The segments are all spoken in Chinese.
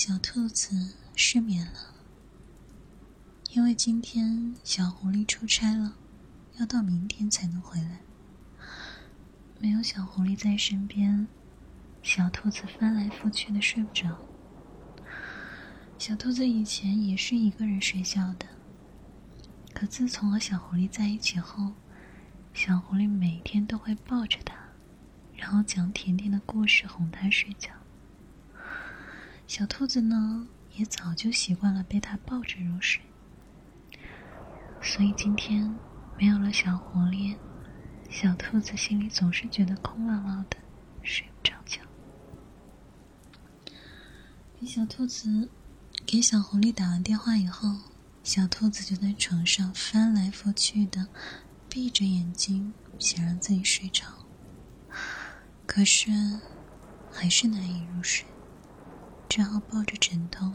小兔子失眠了，因为今天小狐狸出差了，要到明天才能回来。没有小狐狸在身边，小兔子翻来覆去的睡不着。小兔子以前也是一个人睡觉的，可自从和小狐狸在一起后，小狐狸每天都会抱着它，然后讲甜甜的故事哄它睡觉。小兔子呢，也早就习惯了被它抱着入睡，所以今天没有了小狐狸，小兔子心里总是觉得空落落的，睡不着觉。给小兔子给小狐狸打完电话以后，小兔子就在床上翻来覆去的，闭着眼睛想让自己睡着，可是还是难以入睡。只好抱着枕头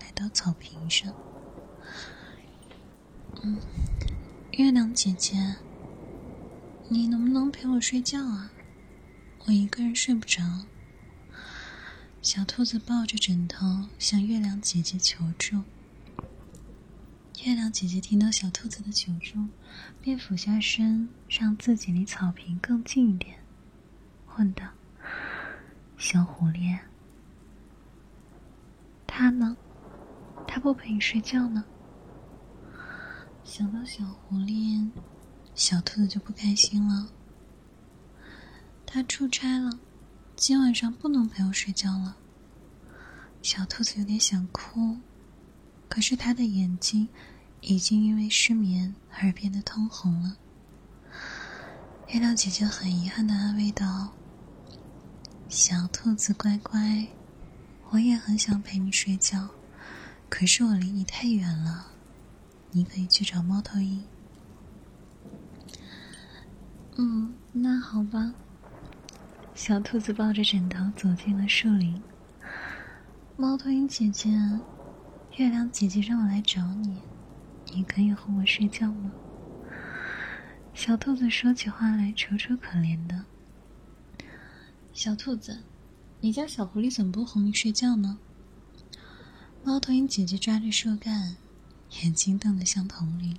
来到草坪上。嗯，月亮姐姐，你能不能陪我睡觉啊？我一个人睡不着。小兔子抱着枕头向月亮姐姐求助。月亮姐姐听到小兔子的求助，便俯下身，让自己离草坪更近一点，问道：“小狐狸。”他呢？他不陪你睡觉呢？想到小狐狸，小兔子就不开心了。他出差了，今晚上不能陪我睡觉了。小兔子有点想哭，可是他的眼睛已经因为失眠而变得通红了。月亮姐姐很遗憾的安慰道：“小兔子乖乖。”我也很想陪你睡觉，可是我离你太远了。你可以去找猫头鹰。嗯，那好吧。小兔子抱着枕头走进了树林。猫头鹰姐姐，月亮姐姐让我来找你，你可以和我睡觉吗？小兔子说起话来楚楚可怜的。小兔子。你家小狐狸怎么不哄你睡觉呢？猫头鹰姐姐抓着树干，眼睛瞪得像铜铃。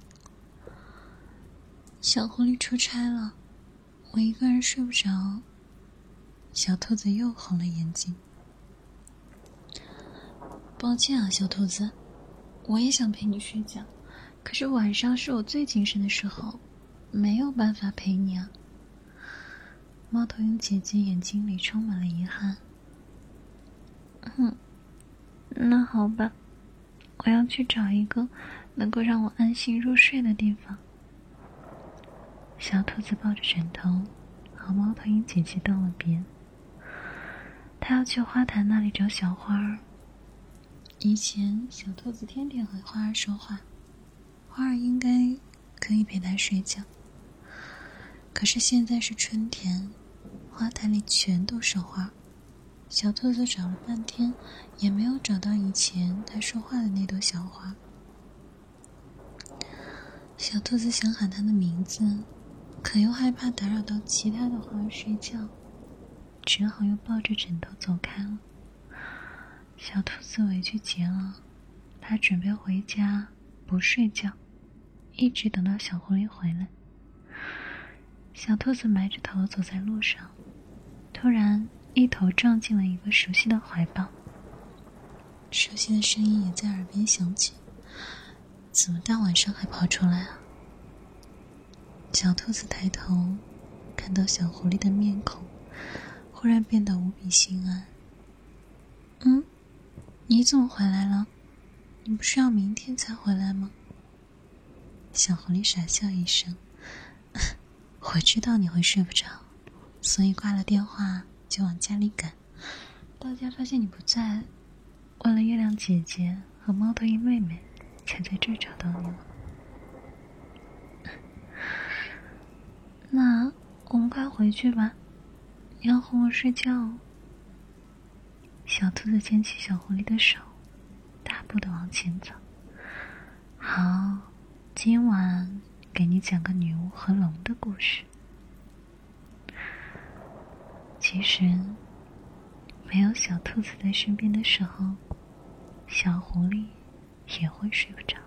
小狐狸出差了，我一个人睡不着。小兔子又红了眼睛。抱歉啊，小兔子，我也想陪你睡觉，可是晚上是我最精神的时候，没有办法陪你啊。猫头鹰姐姐眼睛里充满了遗憾。嗯，那好吧，我要去找一个能够让我安心入睡的地方。小兔子抱着枕头，和猫头鹰姐姐道了别。他要去花坛那里找小花儿。以前小兔子天天和花儿说话，花儿应该可以陪它睡觉。可是现在是春天，花坛里全都是花。小兔子找了半天，也没有找到以前它说话的那朵小花。小兔子想喊它的名字，可又害怕打扰到其他的花睡觉，只好又抱着枕头走开了。小兔子委屈极了，它准备回家不睡觉，一直等到小狐狸回来。小兔子埋着头走在路上，突然。一头撞进了一个熟悉的怀抱，熟悉的声音也在耳边响起。怎么大晚上还跑出来啊？小兔子抬头，看到小狐狸的面孔，忽然变得无比心安。嗯，你怎么回来了？你不是要明天才回来吗？小狐狸傻笑一声，我知道你会睡不着，所以挂了电话。就往家里赶，到家发现你不在，问了月亮姐姐和猫头鹰妹妹，才在这找到你。那我们快回去吧，你要哄我睡觉。小兔子牵起小狐狸的手，大步的往前走。好，今晚给你讲个女巫和龙的故事。其实，没有小兔子在身边的时候，小狐狸也会睡不着。